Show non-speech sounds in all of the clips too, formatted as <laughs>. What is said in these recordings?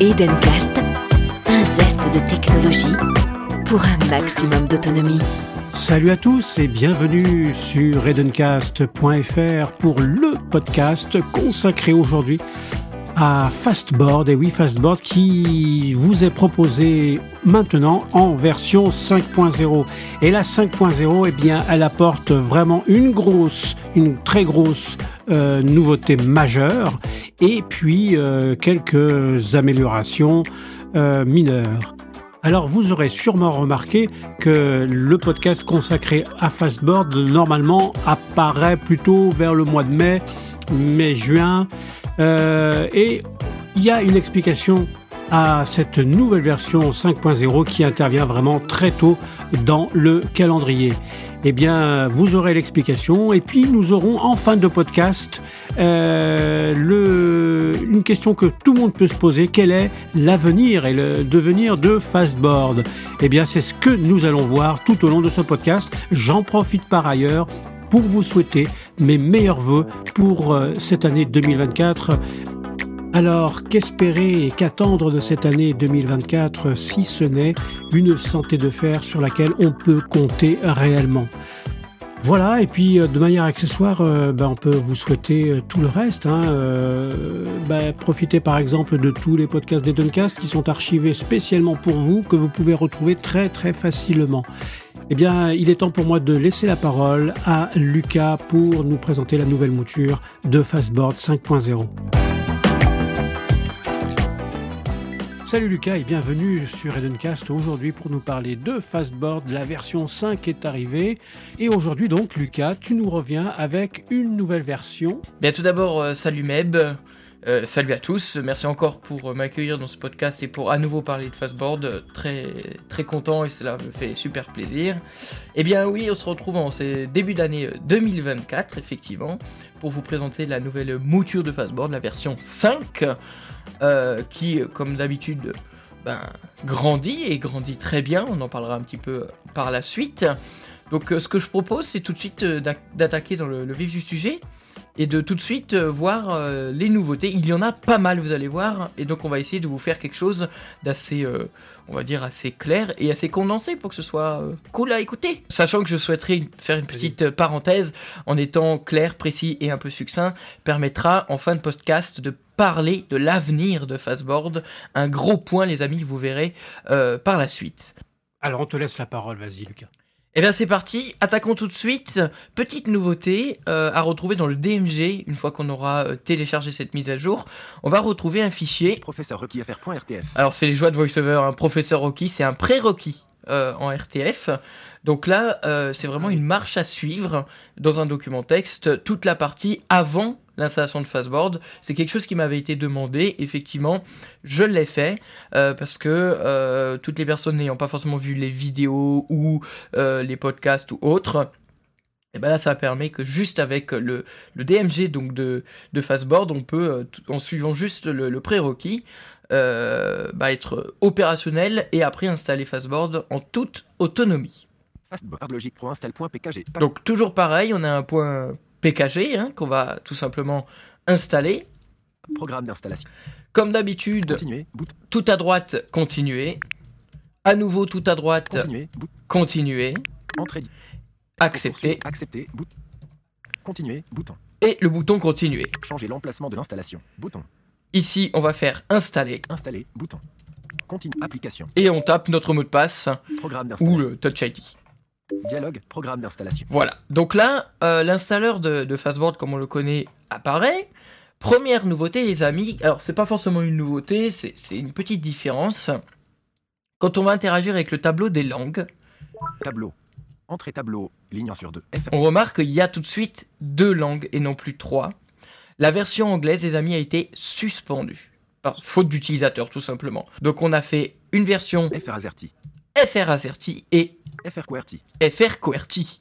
Edencast, un zeste de technologie pour un maximum d'autonomie. Salut à tous et bienvenue sur edencast.fr pour le podcast consacré aujourd'hui à Fastboard. Et oui, Fastboard qui vous est proposé maintenant en version 5.0. Et la 5.0, eh bien, elle apporte vraiment une grosse, une très grosse euh, nouveauté majeure et puis euh, quelques améliorations euh, mineures. Alors vous aurez sûrement remarqué que le podcast consacré à Fastboard normalement apparaît plutôt vers le mois de mai, mai-juin. Euh, et il y a une explication à cette nouvelle version 5.0 qui intervient vraiment très tôt dans le calendrier. Eh bien, vous aurez l'explication et puis nous aurons en fin de podcast euh, le, une question que tout le monde peut se poser quel est l'avenir et le devenir de Fastboard? Eh bien, c'est ce que nous allons voir tout au long de ce podcast. J'en profite par ailleurs pour vous souhaiter mes meilleurs voeux pour euh, cette année 2024. Alors, qu'espérer et qu'attendre de cette année 2024 si ce n'est une santé de fer sur laquelle on peut compter réellement? Voilà, et puis euh, de manière accessoire, euh, ben, on peut vous souhaiter tout le reste. Hein, ben, profitez par exemple de tous les podcasts des Duncast qui sont archivés spécialement pour vous, que vous pouvez retrouver très très facilement. Eh bien, il est temps pour moi de laisser la parole à Lucas pour nous présenter la nouvelle mouture de Fastboard 5.0. Salut Lucas et bienvenue sur Edencast aujourd'hui pour nous parler de Fastboard. La version 5 est arrivée et aujourd'hui donc Lucas, tu nous reviens avec une nouvelle version. Bien tout d'abord, euh, salut Meb. Euh, salut à tous, merci encore pour m'accueillir dans ce podcast et pour à nouveau parler de Fastboard. Très très content et cela me fait super plaisir. Eh bien oui, on se retrouve en début d'année 2024 effectivement pour vous présenter la nouvelle mouture de Fastboard, la version 5, euh, qui comme d'habitude ben, grandit et grandit très bien. On en parlera un petit peu par la suite. Donc euh, ce que je propose, c'est tout de suite d'attaquer dans le vif du sujet et de tout de suite euh, voir euh, les nouveautés. Il y en a pas mal, vous allez voir, et donc on va essayer de vous faire quelque chose d'assez, euh, on va dire, assez clair et assez condensé pour que ce soit cool à écouter. Sachant que je souhaiterais faire une petite parenthèse en étant clair, précis et un peu succinct, permettra en fin de podcast de parler de l'avenir de Fastboard. Un gros point, les amis, vous verrez par la suite. Alors on te laisse la parole, vas-y Lucas. Eh bien c'est parti, attaquons tout de suite. Petite nouveauté euh, à retrouver dans le DMG, une fois qu'on aura euh, téléchargé cette mise à jour, on va retrouver un fichier. Professeur Alors c'est les joies de VoiceOver, un professeur Rocky, c'est un prérequis euh, en RTF. Donc là, c'est vraiment une marche à suivre dans un document texte, toute la partie avant l'installation de Fastboard. C'est quelque chose qui m'avait été demandé. Effectivement, je l'ai fait euh, parce que euh, toutes les personnes n'ayant pas forcément vu les vidéos ou euh, les podcasts ou autres, et ben là, ça permet que juste avec le, le DMG donc de, de Fastboard, on peut, en suivant juste le, prérequis, bah, être opérationnel et après installer Fastboard en toute autonomie. Donc toujours pareil, on a un point PKG hein, qu'on va tout simplement installer. Programme d'installation. Comme d'habitude, tout à droite, continuer. À nouveau, tout à droite, continuer. Entrée. Accepter. Accepter. Continuer. Bouton. Et le bouton continuer. Changer l'emplacement de l'installation. Bouton. Ici, on va faire installer. Installer. Bouton. Continue. Application. Et on tape notre mot de passe. Programme ou le Touch ID. Dialogue, programme d'installation. Voilà. Donc là, euh, l'installeur de, Fastboard, comme on le connaît, apparaît. Première nouveauté, les amis. Alors, c'est pas forcément une nouveauté, c'est une petite différence. Quand on va interagir avec le tableau des langues. Tableau. Entrée tableau, ligne sur 2. On remarque qu'il y a tout de suite deux langues et non plus trois. La version anglaise, les amis, a été suspendue. faute d'utilisateur, tout simplement. Donc, on a fait une version. FR. FR AZERTY et FR QWERTY. FR QWERTY.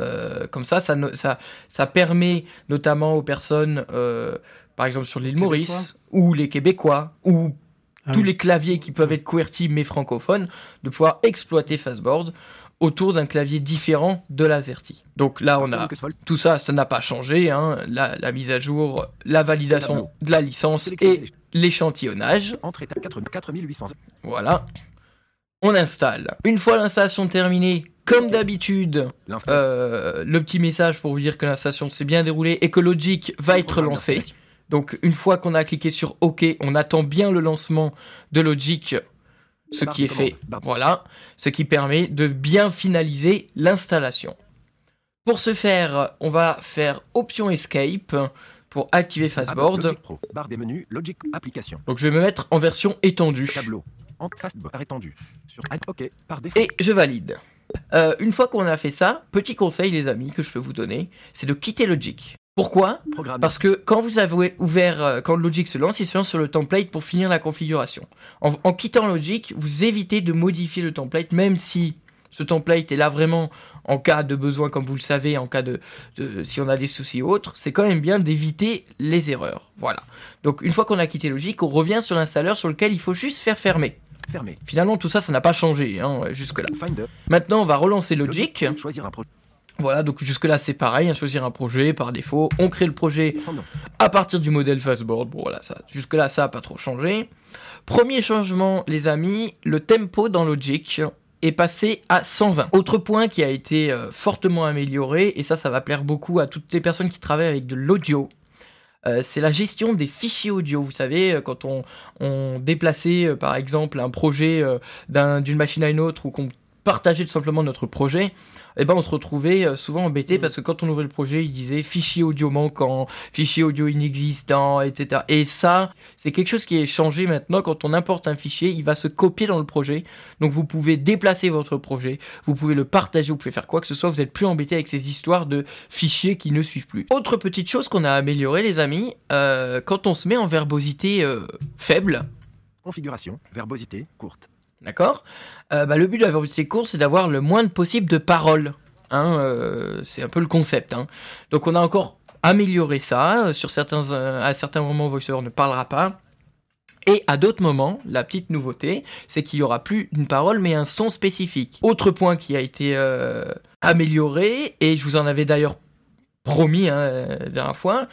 Euh, comme ça, ça, ça, ça, permet notamment aux personnes, euh, par exemple sur l'île Maurice, ou les Québécois, ou ah tous les claviers qui peuvent être QWERTY mais francophones, de pouvoir exploiter Fastboard autour d'un clavier différent de l'AZERTY. Donc là, on a tout ça, ça n'a pas changé. Hein. La, mise à jour, la validation de la licence et l'échantillonnage. Entre étape 4, 4800. Voilà. On installe. Une fois l'installation terminée, comme d'habitude, euh, le petit message pour vous dire que l'installation s'est bien déroulée et que Logic va être lancé. Donc une fois qu'on a cliqué sur OK, on attend bien le lancement de Logic, ce qui est fait. Voilà, ce qui permet de bien finaliser l'installation. Pour ce faire, on va faire Option Escape pour activer Fastboard. Logic Pro. Barre des menus. Logic Application. Donc je vais me mettre en version étendue. Tableau. En. Sur OK. Par défaut. Et je valide. Euh, une fois qu'on a fait ça, petit conseil les amis que je peux vous donner, c'est de quitter Logic. Pourquoi. Parce que quand vous avez ouvert, euh, quand Logic se lance, il se lance sur le template pour finir la configuration. En, en quittant Logic, vous évitez de modifier le template, même si ce template est là vraiment en cas de besoin, comme vous le savez, en cas de, de- si on a des soucis ou autres, c'est quand même bien d'éviter les erreurs. Voilà. Donc une fois qu'on a quitté Logic, on revient sur l'installeur sur lequel il faut juste faire fermer. Fermé. Finalement, tout ça, ça n'a pas changé hein, jusque-là. Maintenant, on va relancer Logic. Choisir un projet. Voilà, donc jusque-là, c'est pareil, hein, choisir un projet par défaut. On crée le projet à partir du modèle Fastboard. Bon, voilà, ça, jusque-là, ça n'a pas trop changé. Premier changement, les amis, le tempo dans Logic est passé à 120. Autre point qui a été euh, fortement amélioré, et ça, ça va plaire beaucoup à toutes les personnes qui travaillent avec de l'audio. Euh, c'est la gestion des fichiers audio. Vous savez, euh, quand on, on déplaçait euh, par exemple un projet d'un- d'une machine à une autre ou qu'on partageait tout simplement notre projet, eh ben on se retrouvait euh, souvent embêté parce que quand on ouvrait le projet, il disait fichier audio manquant, fichier audio inexistant, etc. Et ça, c'est quelque chose qui est changé maintenant. Quand on importe un fichier, il va se copier dans le projet. Donc vous pouvez déplacer votre projet, vous pouvez le partager, vous pouvez faire quoi que ce soit. Vous n'êtes plus embêté avec ces histoires de fichiers qui ne suivent plus. Autre petite chose qu'on a amélioré, les amis, euh, quand on se met en verbosité euh, faible, Configuration. Verbosité. Courte. D'accord? Euh, bah, Le but de la verbosité courte, c'est d'avoir le moins de possible de paroles. Hein, euh, c'est un peu le concept. hein. Donc on a encore amélioré ça. Euh, Sur certains, à certains moments, VoiceOver ne parlera pas. Et à d'autres moments, la petite nouveauté, c'est qu'il n'y aura plus une parole, mais un son spécifique. Autre point qui a été amélioré, et je vous en avais d'ailleurs promis hein, la dernière fois,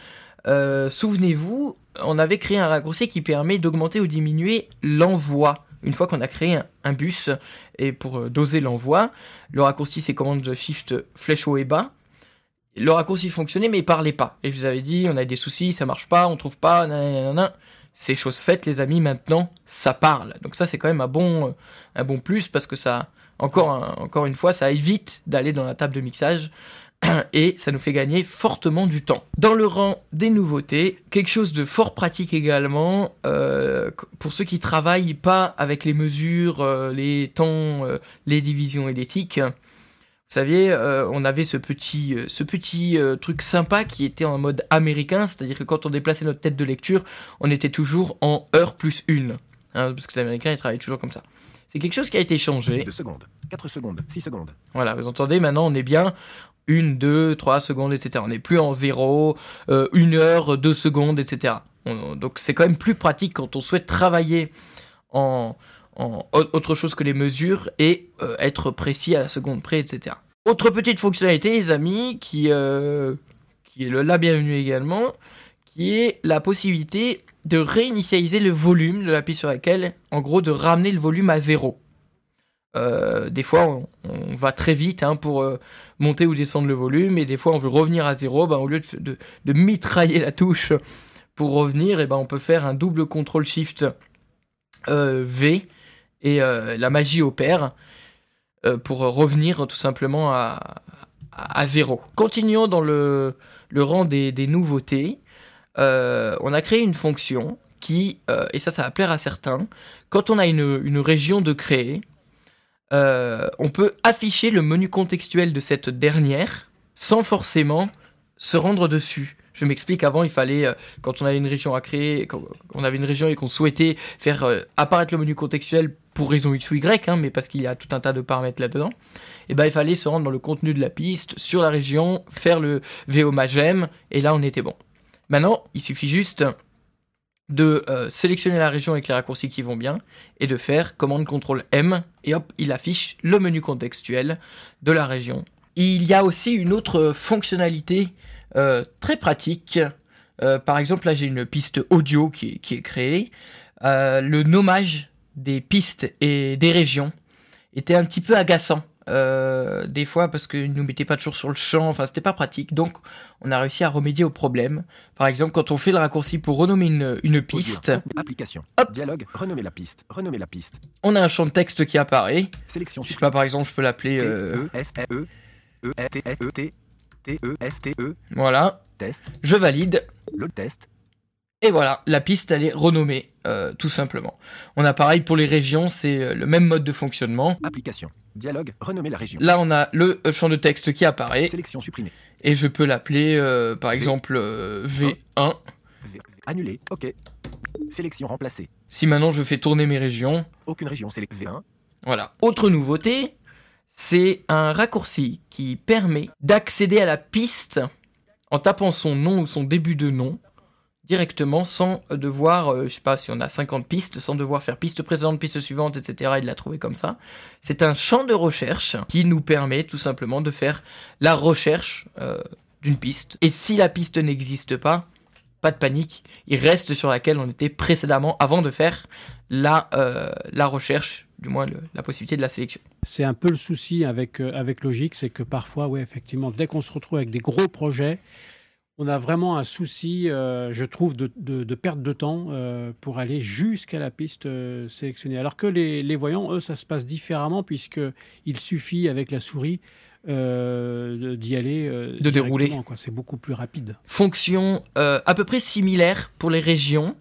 souvenez-vous, on avait créé un raccourci qui permet d'augmenter ou diminuer l'envoi. Une fois qu'on a créé un, bus, et pour euh, doser l'envoi, le raccourci c'est commande shift flèche haut et bas. Le raccourci fonctionnait mais il parlait pas. Et je vous avais dit, on a des soucis, ça marche pas, on trouve pas, nanana. C'est chose faite les amis, maintenant ça parle. Donc ça c'est quand même un bon, euh, un bon plus parce que ça, encore, encore une fois, ça évite d'aller dans la table de mixage et ça nous fait gagner fortement du temps. Dans le rang des nouveautés, quelque chose de fort pratique également, euh, pour ceux qui travaillent pas avec les mesures, euh, les temps, euh, les divisions et tics. Vous saviez, on avait ce petit, ce petit truc sympa qui était en mode américain, c'est-à-dire que quand on déplaçait notre tête de lecture, on était toujours en heure plus une. Hein, parce que les Américains, ils travaillent toujours comme ça. C'est quelque chose qui a été changé. 2 secondes. 4 secondes. 6 secondes. Voilà, vous entendez, maintenant on est bien une, deux, trois secondes, etc. On n'est plus en zéro, euh, une heure, deux secondes, etc. On- donc c'est quand même plus pratique quand on souhaite travailler en, en au- autre chose que les mesures et euh, être précis à la seconde près, etc. Autre petite fonctionnalité, les amis, qui, euh, qui est la bienvenue également, qui est la possibilité de réinitialiser le volume de l'appui sur laquelle, en gros, de ramener le volume à zéro. Euh, des fois, on, va très vite hein, pour euh, monter ou descendre le volume, et des fois, on veut revenir à zéro. Ben, au lieu de, mitrailler la touche pour revenir, et ben, on peut faire un double contrôle shift euh, V, et la magie opère pour revenir tout simplement à, zéro. Continuons dans le, rang des, nouveautés. On a créé une fonction qui, et ça, ça va plaire à certains, quand on a une région de créer, euh, on peut afficher le menu contextuel de cette dernière sans forcément se rendre dessus. Je m'explique, avant il fallait, euh, quand on avait une région à créer, quand on avait une région et qu'on souhaitait faire euh, apparaître le menu contextuel pour raison X ou Y, hein, mais parce qu'il y a tout un tas de paramètres là-dedans, et ben il fallait se rendre dans le contenu de la piste, sur la région, faire le VO magem, et là on était bon. Maintenant, il suffit juste de euh, sélectionner la région avec les raccourcis qui vont bien et de faire commande CTRL M et hop, il affiche le menu contextuel de la région. Il y a aussi une autre fonctionnalité euh, très pratique Euh, par exemple, là, j'ai une piste audio qui est, créée. Le nommage des pistes et des régions était un petit peu agaçant. Euh, des fois parce qu'ils nous mettaient pas toujours sur le champ, enfin c'était pas pratique, donc on a réussi à remédier au problème. Par exemple, quand on fait le raccourci pour renommer une, une piste. Application. Hop. Dialogue. Renommer la piste. Renommer la piste. on a un champ de texte qui apparaît. Sélection. Je sais pas, par exemple, je peux l'appeler, euh, E S E E S T S E T T E S T E voilà, test. je valide, Le test. Et voilà, la piste, elle est renommée, euh, tout simplement. On a pareil pour les régions, c'est euh, le même mode de fonctionnement. Application. Dialogue. Renommer la région. Là, on a le euh, champ de texte qui apparaît, Sélection supprimée. et je peux l'appeler, euh, par exemple, euh, V1. V- Annulé. OK. Sélection remplacée. Si maintenant je fais tourner mes régions, Aucune région. Select V1. voilà. Autre nouveauté, c'est un raccourci qui permet d'accéder à la piste en tapant son nom ou son début de nom directement sans devoir, euh, je sais pas si on a 50 pistes, sans devoir faire piste précédente, piste suivante, etc. et de la trouver comme ça. C'est un champ de recherche qui nous permet tout simplement de faire la recherche euh, d'une piste. Et si la piste n'existe pas, pas de panique, il reste sur laquelle on était précédemment avant de faire la, euh, la recherche, du moins la possibilité de la sélection. C'est un peu le souci avec, euh, avec Logic, c'est que parfois, ouais, effectivement, dès qu'on se retrouve avec des gros projets, on a vraiment un souci, euh, je trouve, de, de, de perte de temps euh, pour aller jusqu'à la piste euh, sélectionnée. Alors que les, les voyants, eux, ça se passe différemment, puisqu'il suffit, avec la souris, d'y aller. De dérouler. C'est beaucoup plus rapide. fonction à peu près similaire pour les régions.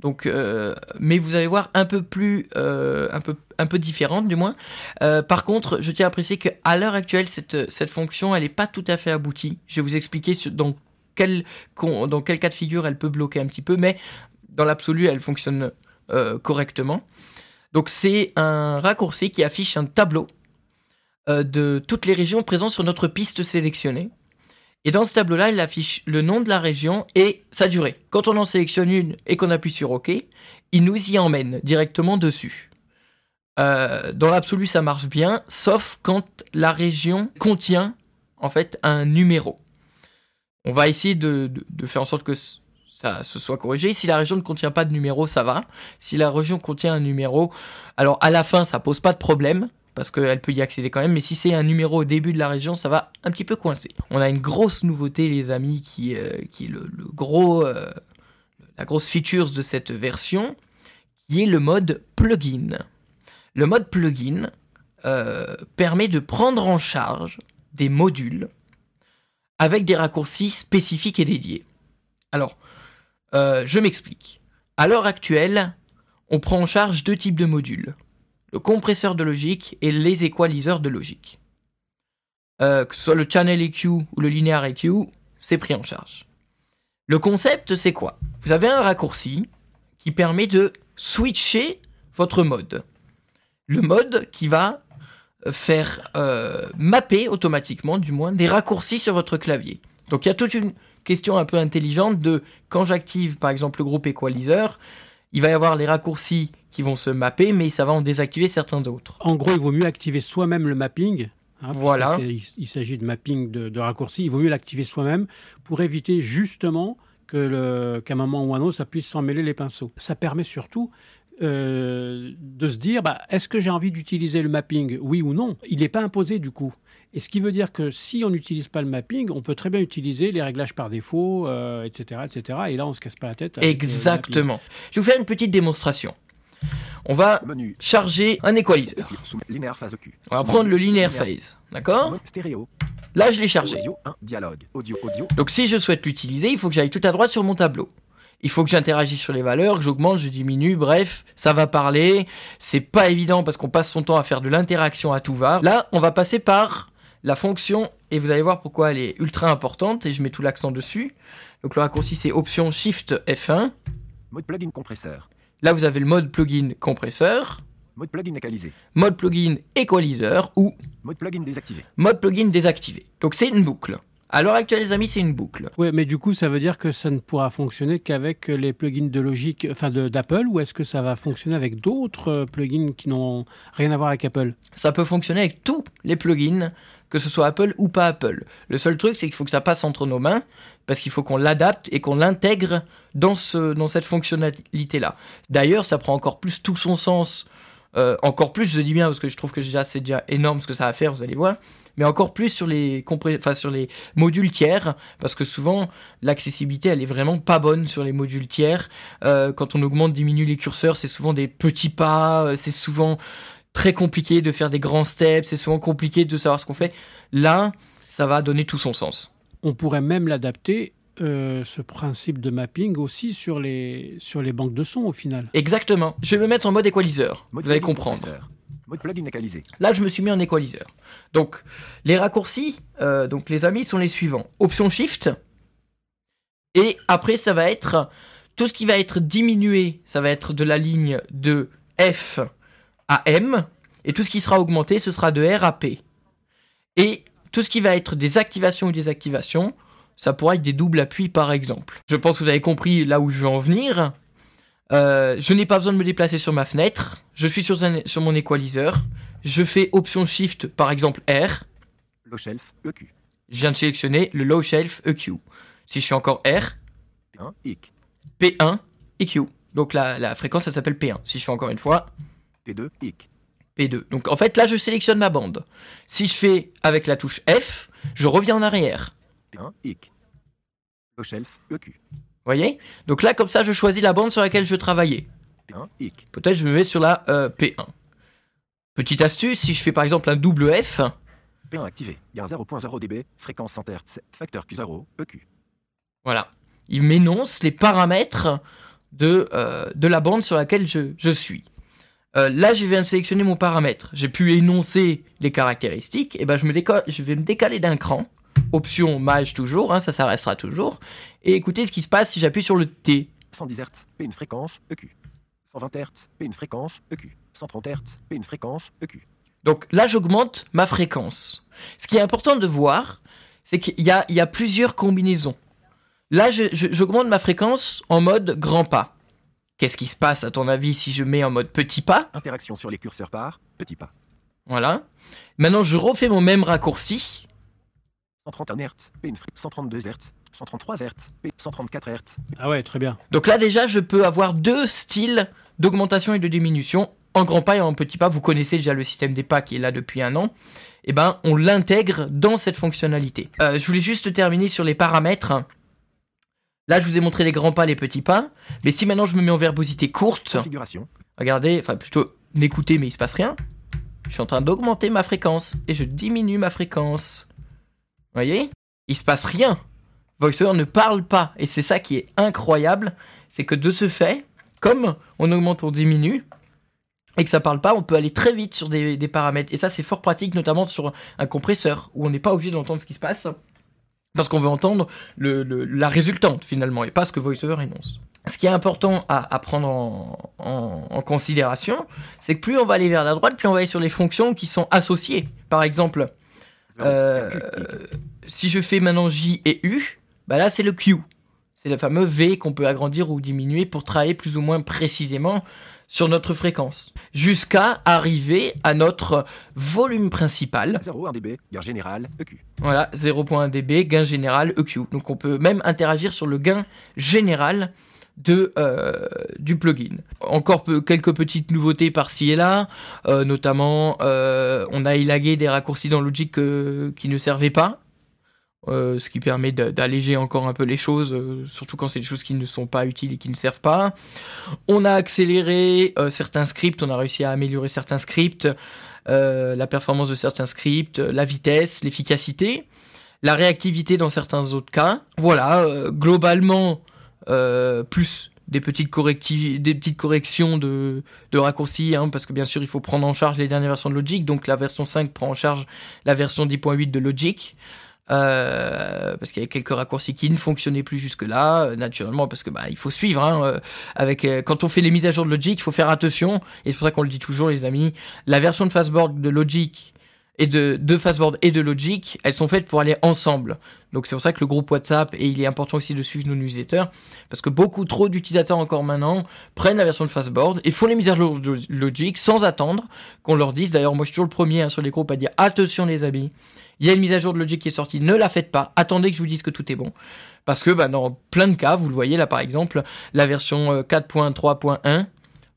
Donc, euh, mais vous allez voir un peu plus, euh, un peu, un peu différente du moins. Euh, par contre, je tiens à préciser qu'à l'heure actuelle, cette, cette fonction, elle n'est pas tout à fait aboutie. Je vais vous expliquer sur- dans dans quel cas de figure elle peut bloquer un petit peu, mais dans l'absolu, elle fonctionne euh, correctement. Donc, c'est un raccourci qui affiche un tableau euh, de toutes les régions présentes sur notre piste sélectionnée. Et dans ce tableau-là, il affiche le nom de la région et sa durée. Quand on en sélectionne une et qu'on appuie sur OK, il nous y emmène directement dessus. Euh, dans l'absolu, ça marche bien, sauf quand la région contient en fait un numéro. On va essayer de, faire en sorte que ça se soit corrigé. Si la région ne contient pas de numéro, ça va. Si la région contient un numéro, alors à la fin, ça pose pas de problème parce qu'elle peut y accéder quand même, mais si c'est un numéro au début de la région, ça va un petit peu coincer. On a une grosse nouveauté, les amis, qui, euh, est le, gros, euh, la grosse features de cette version, qui est le mode plugin. Le mode plugin euh, permet de prendre en charge des modules avec des raccourcis spécifiques et dédiés. Alors, euh, je m'explique. À l'heure actuelle, on prend en charge deux types de modules le compresseur de logique et les équaliseurs de logique. Euh, que ce soit le channel EQ ou le linear EQ, c'est pris en charge. Le concept, c'est quoi? Vous avez un raccourci qui permet de switcher votre mode. Le mode qui va faire euh, mapper automatiquement, du moins, des raccourcis sur votre clavier. Donc il y a toute une question un peu intelligente de quand j'active par exemple le groupe équaliseur, il va y avoir les raccourcis qui vont se mapper, mais ça va en désactiver certains d'autres. En gros, il vaut mieux activer soi-même le mapping. hein, Voilà. Il, il s'agit de mapping de, de raccourcis. Il vaut mieux l'activer soi-même pour éviter justement qu'à un moment ou un autre, ça puisse s'en mêler les pinceaux. Ça permet surtout euh, de se dire, bah, est-ce que j'ai envie d'utiliser le mapping, oui ou non? Il n'est pas imposé du coup. Et ce qui veut dire que si on n'utilise pas le mapping, on peut très bien utiliser les réglages par défaut, euh, etc., etc. Et là, on se casse pas la tête. avec, euh. Exactement. Je vais vous faire une petite démonstration. On va Menu. charger un équaliseur. Phase. On va prendre le linear linéaire. phase, d'accord? Stéréo. Là, je l'ai chargé. Audio 1. Dialogue. Audio. Audio. Donc si je souhaite l'utiliser, il faut que j'aille tout à droite sur mon tableau. Il faut que j'interagisse sur les valeurs, que j'augmente, je diminue, bref, ça va parler. C'est pas évident parce qu'on passe son temps à faire de l'interaction à tout va. Là, on va passer par la fonction et vous allez voir pourquoi elle est ultra importante et je mets tout l'accent dessus. Donc le raccourci c'est option Shift F1. Mode plugin compresseur. Là, vous avez le mode plugin compresseur, Mode plugin équalisé. mode plugin équaliseur ou Mode plugin désactivé. mode plugin désactivé. Donc c'est une boucle. À l'heure actuelle, les amis, c'est une boucle. Oui, mais du coup, ça veut dire que ça ne pourra fonctionner qu'avec les plugins de Logic, enfin d'Apple, ou est-ce que ça va fonctionner avec d'autres euh, plugins qui n'ont rien à voir avec Apple? Ça peut fonctionner avec tous les plugins, que ce soit Apple ou pas Apple. Le seul truc, c'est qu'il faut que ça passe entre nos mains, parce qu'il faut qu'on l'adapte et qu'on l'intègre dans, ce, dans cette fonctionnalité-là. D'ailleurs, ça prend encore plus tout son sens. Euh, encore plus, je dis bien, parce que je trouve que déjà c'est déjà énorme ce que ça va faire, vous allez voir. Mais encore plus sur les, sur les modules tiers, parce que souvent l'accessibilité elle est vraiment pas bonne sur les modules tiers. Euh, quand on augmente, diminue les curseurs, c'est souvent des petits pas, euh, c'est souvent très compliqué de faire des grands steps, c'est souvent compliqué de savoir ce qu'on fait. Là, ça va donner tout son sens. On pourrait même l'adapter, euh, ce principe de mapping, aussi sur les, sur les banques de sons au final. Exactement. Je vais me mettre en mode équaliseur. Mode Vous allez comprendre. Mode plugin équalisé. Là, je me suis mis en équaliseur. Donc, les raccourcis, euh, donc les amis, sont les suivants. Option Shift. Et après, ça va être tout ce qui va être diminué, ça va être de la ligne de F à M. Et tout ce qui sera augmenté, ce sera de R à P. Et tout ce qui va être des activations ou des activations, ça pourra être des doubles appuis par exemple. Je pense que vous avez compris là où je veux en venir. Euh, je n'ai pas besoin de me déplacer sur ma fenêtre. Je suis sur, un- sur mon équaliseur. Je fais Option Shift, par exemple R. Low shelf EQ. Je viens de sélectionner le Low Shelf EQ. Si je fais encore R, P1 IC. P1, EQ. Donc la, la fréquence, elle s'appelle P1. Si je fais encore une fois, P2 IC. P2. Donc en fait, là, je sélectionne ma bande. Si je fais avec la touche F, je reviens en arrière. P1 IC. Low shelf EQ. voyez? Donc là, comme ça, je choisis la bande sur laquelle je veux travailler. P1 IC. Peut-être je me mets sur la euh, P1. Petite astuce, si je fais par exemple un double F, P1 activé. Gain 0.0 dB. Fréquence 100 Hz. Facteur Q0 EQ. Voilà. Il m'énonce les paramètres de, euh, de la bande sur laquelle je, je suis. Euh, là, je viens de sélectionner mon paramètre. J'ai pu énoncer les caractéristiques. Et ben, je, me je vais me décaler d'un cran. Option mage toujours, hein, ça, ça restera toujours. Et écoutez ce qui se passe si j'appuie sur le T. 110 Hz. P1 fréquence EQ. 120 Hz. P1 fréquence EQ. 130 Hz. P1 fréquence E EQ. Donc là, j'augmente ma fréquence. Ce qui est important de voir, c'est qu'il y a, il y a plusieurs combinaisons. Là, je- je- j'augmente ma fréquence en mode grand pas. Qu'est-ce qui se passe, à ton avis, si je mets en mode petit pas? Interaction sur les curseurs par petit pas. Voilà. Maintenant, je refais mon même raccourci. 131 Hz. P1 fri- 132 Hz. 133 Hz. P 134 Hz. Ah ouais, très bien. Donc là, déjà, je peux avoir deux styles d'augmentation et de diminution. En grand pas et en petit pas, vous connaissez déjà le système des pas qui est là depuis un an. Eh ben, on l'intègre dans cette fonctionnalité. Euh, je voulais juste terminer sur les paramètres. Là, je vous ai montré les grands pas, les petits pas. Mais si maintenant je me mets en verbosité courte, Configuration. regardez, enfin plutôt n'écoutez, mais il se passe rien. Je suis en train d'augmenter ma fréquence et je diminue ma fréquence. Vous voyez Il se passe rien. VoiceOver ne parle pas. Et c'est ça qui est incroyable. C'est que de ce fait, comme on augmente, on diminue, et que ça parle pas, on peut aller très vite sur des, paramètres. Et ça, c'est fort pratique, notamment sur un compresseur, où on n'est pas obligé d'entendre ce qui se passe. Parce qu'on veut entendre la résultante, finalement, et pas ce que VoiceOver énonce. Ce qui est important à, prendre en, considération, c'est que plus on va aller vers la droite, plus on va aller sur les fonctions qui sont associées. Par exemple, 0, euh, si je fais maintenant J et U, bah là c'est le Q. C'est le fameux V qu'on peut agrandir ou diminuer pour travailler plus ou moins précisément sur notre fréquence. Jusqu'à arriver à notre volume principal. 0,1 dB. Gain général EQ. Voilà, 0.1 dB, gain général EQ. Donc on peut même interagir sur le gain général euh, du plugin. Encore quelques petites nouveautés par-ci et là, euh, notamment euh, on a élagué des raccourcis dans Logic qui ne servaient pas. ce qui permet d'alléger encore un peu les choses, surtout quand c'est des choses qui ne sont pas utiles et qui ne servent pas. On a accéléré certains scripts, on a réussi à améliorer certains scripts, la performance de certains scripts, la vitesse, l'efficacité, la réactivité dans certains autres cas. Voilà, globalement, plus des petites, des petites corrections de, de raccourcis, hein, parce que bien sûr, il faut prendre en charge les dernières versions de Logic, donc la version 5 prend en charge la version 10.8 de Logic. Euh, parce qu'il y a quelques raccourcis qui ne fonctionnaient plus jusque-là, euh, naturellement, parce que bah il faut suivre. Hein, euh, avec euh, quand on fait les mises à jour de Logic, il faut faire attention. Et c'est pour ça qu'on le dit toujours, les amis. La version de Fastboard de Logic et de, de Fastboard et de Logic, elles sont faites pour aller ensemble. Donc c'est pour ça que le groupe WhatsApp, et il est important aussi de suivre nos newsletters, parce que beaucoup trop d'utilisateurs encore maintenant prennent la version de Fastboard et font les mises à jour de Logic sans attendre qu'on leur dise. D'ailleurs, moi je suis toujours le premier hein, sur les groupes à dire attention les amis, il y a une mise à jour de Logic qui est sortie, ne la faites pas, attendez que je vous dise que tout est bon. Parce que bah, dans plein de cas, vous le voyez là par exemple, la version 4.3.1 euh,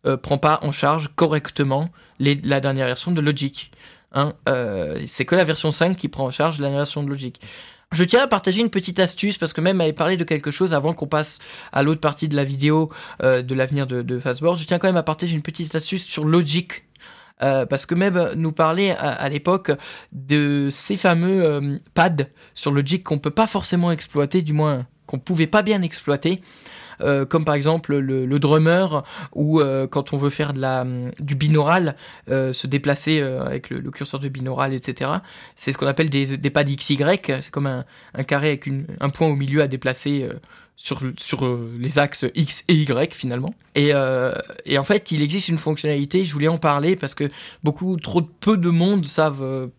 euh, prend pas en charge correctement la dernière version de Logic. Hein, euh, c'est que la version 5 qui prend en charge la version de Logic. Je tiens à partager une petite astuce parce que même m'avait parlé de quelque chose avant qu'on passe à l'autre partie de la vidéo euh, de l'avenir de, Fastboard. Je tiens quand même à partager une petite astuce sur Logic. Euh, parce que même nous parlait à, l'époque de ces fameux pads sur Logic qu'on peut pas forcément exploiter, du moins qu'on pouvait pas bien exploiter. Euh, comme par exemple le, drummer ou euh, quand on veut faire du binaural, euh, se déplacer avec le, curseur de binaural, etc. C'est ce qu'on appelle des, des pads XY, c'est comme un, carré avec un point au milieu à déplacer sur, les axes X et Y finalement. Et, en fait, il existe une fonctionnalité, je voulais en parler parce que beaucoup, trop peu de monde savent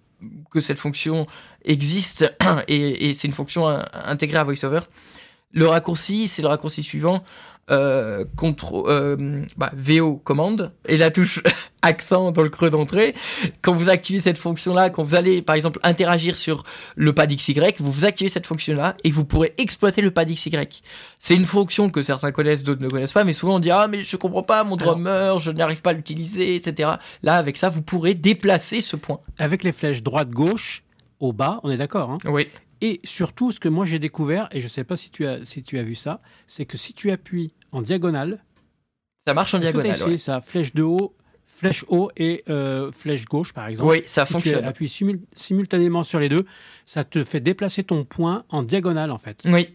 que cette fonction existe <coughs> et c'est une fonction intégrée à VoiceOver. Le raccourci, c'est le raccourci suivant. Euh, euh, bah, VO commande et la touche <laughs> accent dans le creux d'entrée. Quand vous activez cette fonction-là, quand vous allez par exemple interagir sur le pad XY, vous vous activez cette fonction-là et vous pourrez exploiter le pad XY. C'est une fonction que certains connaissent, d'autres ne connaissent pas, mais souvent on dit ah mais je comprends pas mon drummer, je n'arrive pas à l'utiliser, etc. Là avec ça vous pourrez déplacer ce point. Avec les flèches droite gauche au bas, on est d'accord hein? Oui. Et surtout, ce que moi j'ai découvert, et je ne sais pas si tu, as, si tu as vu ça, c'est que si tu appuies en diagonale. Ça marche en diagonale. C'est ça, flèche de haut, flèche haut et euh, flèche gauche par exemple? Oui, ça si fonctionne. Tu appuies simultanément sur les deux, ça te fait déplacer ton point en diagonale en fait. Oui.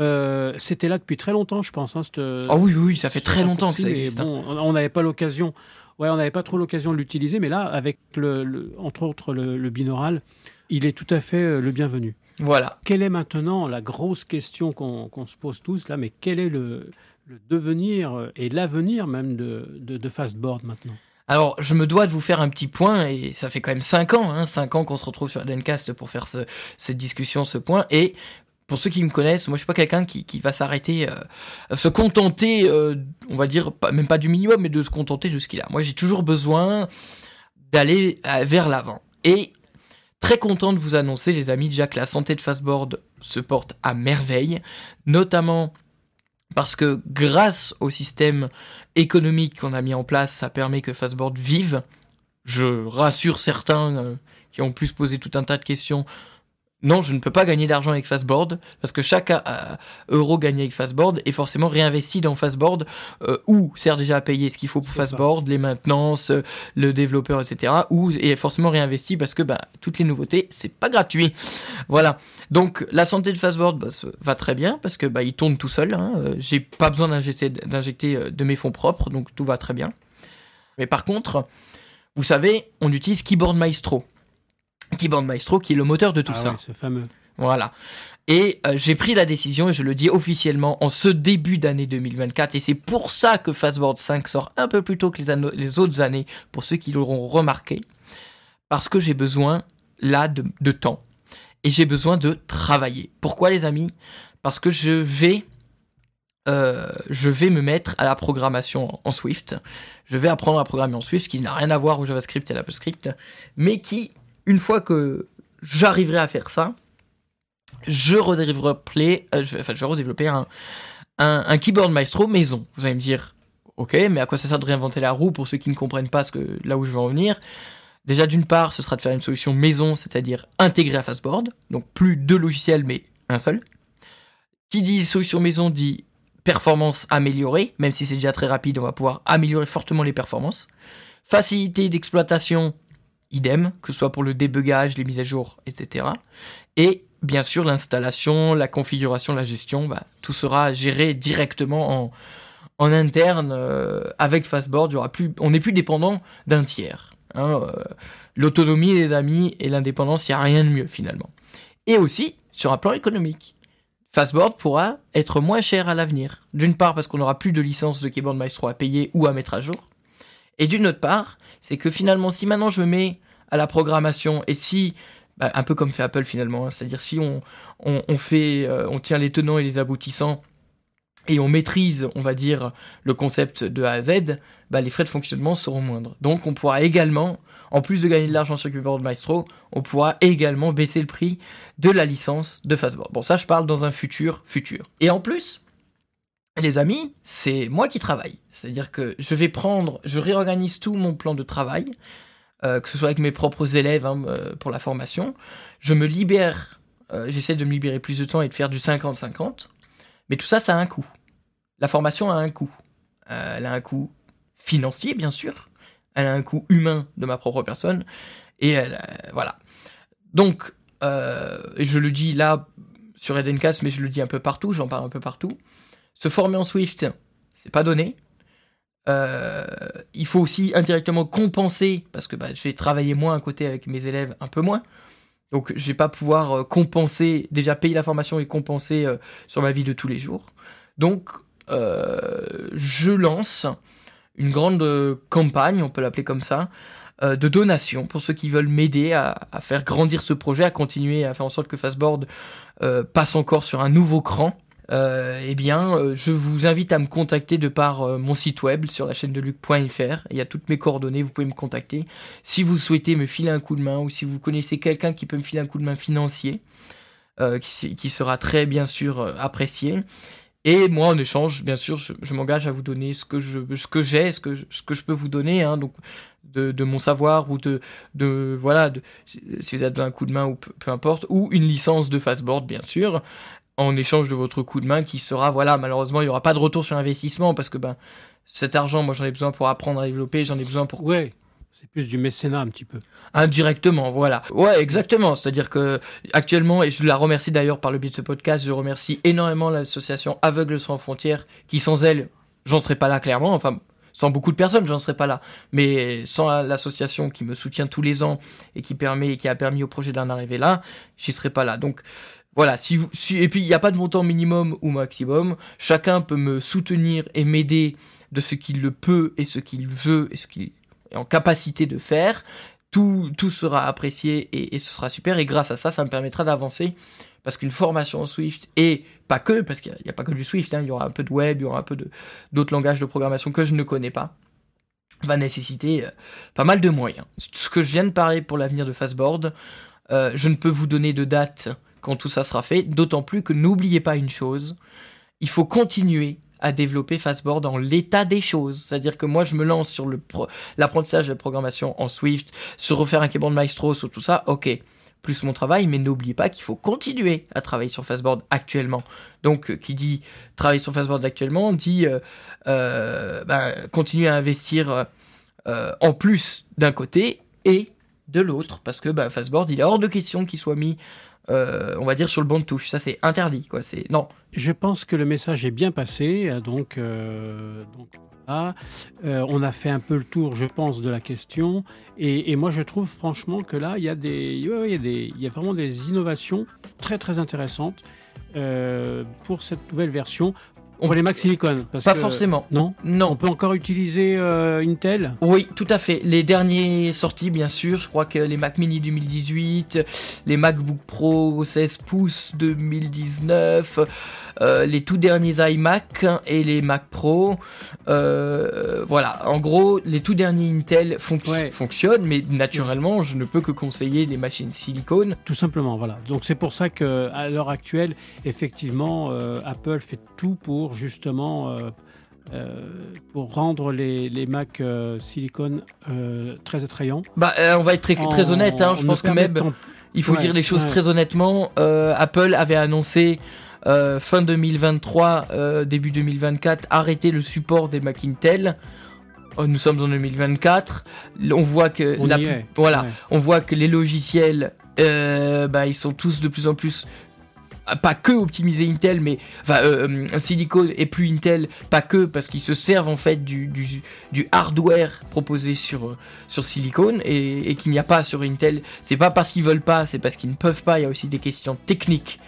Euh, c'était là depuis très longtemps, je pense. Hein, oh oui, oui, ça fait très longtemps que ça existe. Bon, on n'avait pas l'occasion. Ouais, on n'avait pas trop l'occasion de l'utiliser, mais là, avec le, entre autres le binaural, il est tout à fait euh, le bienvenu. Voilà. Quelle est maintenant la grosse question qu'on se pose tous là, mais quel est le, devenir et l'avenir même de, de, Fastboard maintenant? Alors, je me dois de vous faire un petit point, et ça fait quand même 5 ans, hein, 5 ans qu'on se retrouve sur Lencast pour faire cette discussion, ce point, et pour ceux qui me connaissent, moi je suis pas quelqu'un qui, va s'arrêter, euh, se contenter, euh, on va dire, même pas du minimum, mais de se contenter de ce qu'il a. Moi j'ai toujours besoin d'aller euh, vers l'avant. Et Très content de vous annoncer, les amis, déjà que la santé de Fastboard se porte à merveille, notamment parce que grâce au système économique qu'on a mis en place, ça permet que Fastboard vive. Je rassure certains euh, qui ont pu se poser tout un tas de questions non, je ne peux pas gagner d'argent avec Fastboard parce que chaque euh, euro gagné avec Fastboard est forcément réinvesti dans Fastboard euh, ou sert déjà à payer ce qu'il faut pour Fastboard, les maintenances, euh, le développeur, etc. ou est forcément réinvesti parce que bah, toutes les nouveautés, c'est pas gratuit. Voilà. Donc la santé de Fastboard bah, va très bien parce que bah, il tourne tout seul. Hein. J'ai pas besoin d'injecter de mes fonds propres, donc tout va très bien. Mais par contre, vous savez, on utilise Keyboard Maestro. Keyboard Maestro, qui est le moteur de tout ah ça. ce fameux. Voilà. Et euh, j'ai pris la décision, et je le dis officiellement, en ce début d'année 2024, et c'est pour ça que Fastboard 5 sort un peu plus tôt que les, les autres années, pour ceux qui l'auront remarqué, parce que j'ai besoin, là, de, temps. Et j'ai besoin de travailler. Pourquoi, les amis? Parce que je vais... Euh, je vais me mettre à la programmation en Swift. Je vais apprendre à programmer en Swift, ce qui n'a rien à voir au JavaScript et à l'AppleScript, mais qui une fois que j'arriverai à faire ça, je redévelopperai, euh, un, keyboard maestro maison. Vous allez me dire, ok, mais à quoi ça sert de réinventer la roue pour ceux qui ne comprennent pas ce que, là où je veux en venir? Déjà, d'une part, ce sera de faire une solution maison, c'est-à-dire intégrée à Fastboard, donc plus deux logiciels, mais un seul. Qui dit solution maison dit performance améliorée, même si c'est déjà très rapide, on va pouvoir améliorer fortement les performances. Facilité d'exploitation, idem, que ce soit pour le débugage, les mises à jour, etc. Et bien sûr, l'installation, la configuration, la gestion, bah, tout sera géré directement en, interne euh, avec Fastboard. Il aura plus, on n'est plus dépendant d'un tiers. Hein, euh, l'autonomie des amis et l'indépendance, il n'y a rien de mieux finalement. Et aussi, sur un plan économique, Fastboard pourra être moins cher à l'avenir. D'une part parce qu'on n'aura plus de licence de Keyboard Maestro à payer ou à mettre à jour. Et d'une autre part, c'est que finalement, si maintenant je me mets à la programmation et si bah, un peu comme fait Apple finalement, hein, c'est-à-dire si on, on, fait, euh, on tient les tenants et les aboutissants et on maîtrise, on va dire, le concept de A à Z, bah, les frais de fonctionnement seront moindres. Donc on pourra également, en plus de gagner de l'argent sur Keyboard Maestro, on pourra également baisser le prix de la licence de Fastboard. Bon ça je parle dans un futur futur. Et en plus, les amis, c'est moi qui travaille. C'est-à-dire que je vais prendre, je réorganise tout mon plan de travail, euh, que ce soit avec mes propres élèves hein, euh, pour la formation. Je me libère, euh, j'essaie de me libérer plus de temps et de faire du 50-50. Mais tout ça, ça a un coût. La formation a un coût. elle a un coût financier, bien sûr. Elle a un coût humain de ma propre personne. Et voilà. Donc, et je le dis là sur Edencast, mais je le dis un peu partout, j'en parle un peu partout. Se former en Swift, c'est pas donné. Euh, il faut aussi indirectement compenser, parce que bah, je vais moins à côté avec mes élèves, un peu moins. Donc je vais pas pouvoir euh, compenser, déjà payer la formation et compenser euh, sur ma vie de tous les jours. Donc je lance une grande campagne, on peut l'appeler comme ça, de donation pour ceux qui veulent m'aider à, faire grandir ce projet, à continuer à faire en sorte que Fastboard passe encore sur un nouveau cran. Euh, eh bien, euh, je vous invite à me contacter de par euh, mon site web sur la chaîne de luc.fr. Il y a toutes mes coordonnées, vous pouvez me contacter. Si vous souhaitez me filer un coup de main ou si vous connaissez quelqu'un qui peut me filer un coup de main financier, qui, sera très bien sûr apprécié. Et moi, en échange, bien sûr, je, m'engage à vous donner ce que je, ce que j'ai, ce que je, ce que je peux vous donner, hein, donc de, mon savoir ou de, de voilà, de, si vous avez un coup de main ou peu, peu, importe, ou une licence de fastboard, bien sûr en échange de votre coup de main qui sera, voilà, malheureusement, il n'y aura pas de retour sur investissement parce que ben, cet argent, moi j'en ai besoin pour apprendre à développer, j'en ai besoin pour... Ouais, c'est plus du mécénat un petit peu. Indirectement, voilà. Ouais, exactement. C'est-à-dire que actuellement, et je la remercie d'ailleurs par le biais de ce podcast, je remercie énormément l'association Aveugles sans frontières, qui sans elle, j'en serais pas là clairement. Enfin, sans beaucoup de personnes, j'en serais pas là. Mais sans l'association qui me soutient tous les ans et qui permet et qui a permis au projet d'en arriver là, j'y serais pas là. Donc voilà, si et puis il n'y a pas de montant minimum ou maximum. Chacun peut me soutenir et m'aider de ce qu'il le peut et ce qu'il veut et ce qu'il est en capacité de faire. Tout, tout sera apprécié et, ce sera super. Et grâce à ça, ça me permettra d'avancer. Parce qu'une formation en Swift, et pas que, parce qu'il n'y a, pas que du Swift, hein, il y aura un peu de web, il y aura un peu d'autres langages de programmation que je ne connais pas, va nécessiter euh, pas mal de moyens. Ce que je viens de parler pour l'avenir de Fastboard, euh, je ne peux vous donner de date tout ça sera fait. D'autant plus que n'oubliez pas une chose, il faut continuer à développer Fastboard dans l'état des choses. C'est-à-dire que moi, je me lance sur l'apprentissage de la programmation en Swift, se refaire un keyboard Maestro, sur tout ça, ok. Plus mon travail, mais n'oubliez pas qu'il faut continuer à travailler sur Fastboard actuellement. Donc, euh, qui dit travailler sur Fastboard actuellement, dit euh, euh, ben, continuer à investir en plus d'un côté et de l'autre, parce que ben, Fastboard, il est hors de question qu'il soit mis euh, on va dire, sur le banc de touche. Ça, c'est interdit. Quoi. C'est... Non. Je pense que le message est bien passé. Euh, donc, euh, on a fait un peu le tour, je pense, de la question. Et, moi, je trouve franchement que là, il y, a y y a vraiment des innovations très, très intéressantes pour cette nouvelle version. Pour les Mac Silicon Pas forcément. Non Non. On peut encore utiliser euh, Intel Oui, tout à fait. Les derniers sortis, bien sûr. Je crois que les Mac Mini 2018, les MacBook Pro 16 pouces 2019, euh, les tout derniers iMac et les Mac Pro. Euh, voilà, en gros, les tout derniers Intel fonctionnent, mais naturellement, je ne peux que conseiller les machines silicone. Tout simplement, voilà. Donc c'est pour ça qu'à l'heure actuelle, effectivement, Apple fait tout pour justement... pour rendre les, les Mac silicone très attrayants. Bah, on va être très, très honnête, hein, je pense que même il faut dire les choses très honnêtement. Apple avait annoncé euh, fin 2023, euh, début 2024, arrêter le support des Mac Intel. Oh, nous sommes en 2024. On voit que voilà, on voit que les logiciels, euh, bah, ils sont tous de plus en plus pas que optimiser Intel, mais enfin, Silicon et plus Intel, pas que parce qu'ils se servent en fait du, du, hardware proposé sur, sur Silicon et, et qu'il n'y a pas sur Intel. C'est pas parce qu'ils veulent pas, c'est parce qu'ils ne peuvent pas. Il y a aussi des questions techniques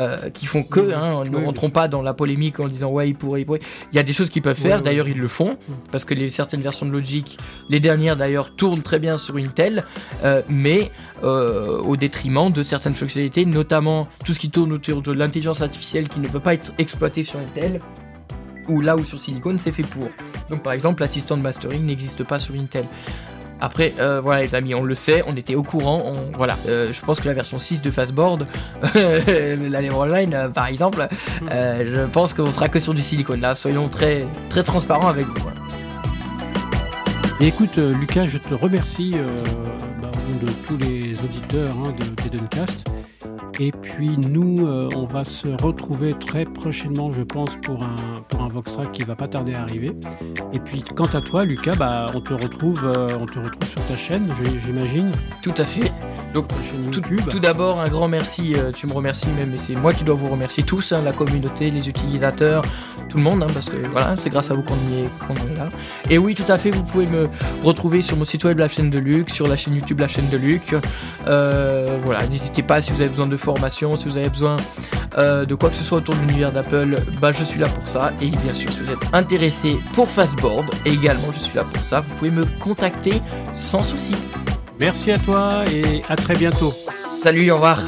euh, qui font que, hein, ne Oui, rentrons pas dans la polémique en disant ouais, il pourrait, il pourrait. Il y a des choses qu'ils peuvent faire, oui. d'ailleurs, ils le font, parce que les, certaines versions de Logic, les dernières d'ailleurs, tournent très bien sur Intel, euh, mais euh, au détriment de certaines fonctionnalités, notamment tout ce qui tourne autour de l'intelligence artificielle qui ne peut pas être exploité sur Intel, ou là où sur Silicon c'est fait pour. Donc par exemple, l'assistant de mastering n'existe pas sur Intel. Après, euh, voilà les amis, on le sait, on était au courant, on, voilà, euh, je pense que la version 6 de Fastboard, <laughs> la Online euh, par exemple, euh, je pense qu'on sera que sur du silicone là, soyons très, très transparents avec vous. voilà. Et écoute, Lucas, je te remercie euh, bah, au nom de tous les auditeurs hein, de d'Edencast. Et puis nous, euh, on va se retrouver très prochainement, je pense, pour un, pour un Voxtrack qui va pas tarder à arriver. Et puis quant à toi, Lucas, bah, on te retrouve, euh, on te retrouve sur ta chaîne, j'imagine. Tout à fait. Donc, Tout, d'abord, un grand merci, euh, tu me remercies même, et c'est moi qui dois vous remercier tous, hein, la communauté, les utilisateurs, tout le monde, hein, parce que voilà, c'est grâce à vous qu'on y est, qu'on en est là. Et oui, tout à fait, vous pouvez me retrouver sur mon site web, la chaîne de Luc, sur la chaîne YouTube, la chaîne de Luc. Euh, voilà, n'hésitez pas si vous avez besoin de formation, si vous avez besoin euh, de quoi que ce soit autour de l'univers d'Apple, bah, je suis là pour ça. Et bien sûr, si vous êtes intéressé pour Fastboard, également, je suis là pour ça. Vous pouvez me contacter sans souci. Merci à toi et à très bientôt. Salut, au revoir.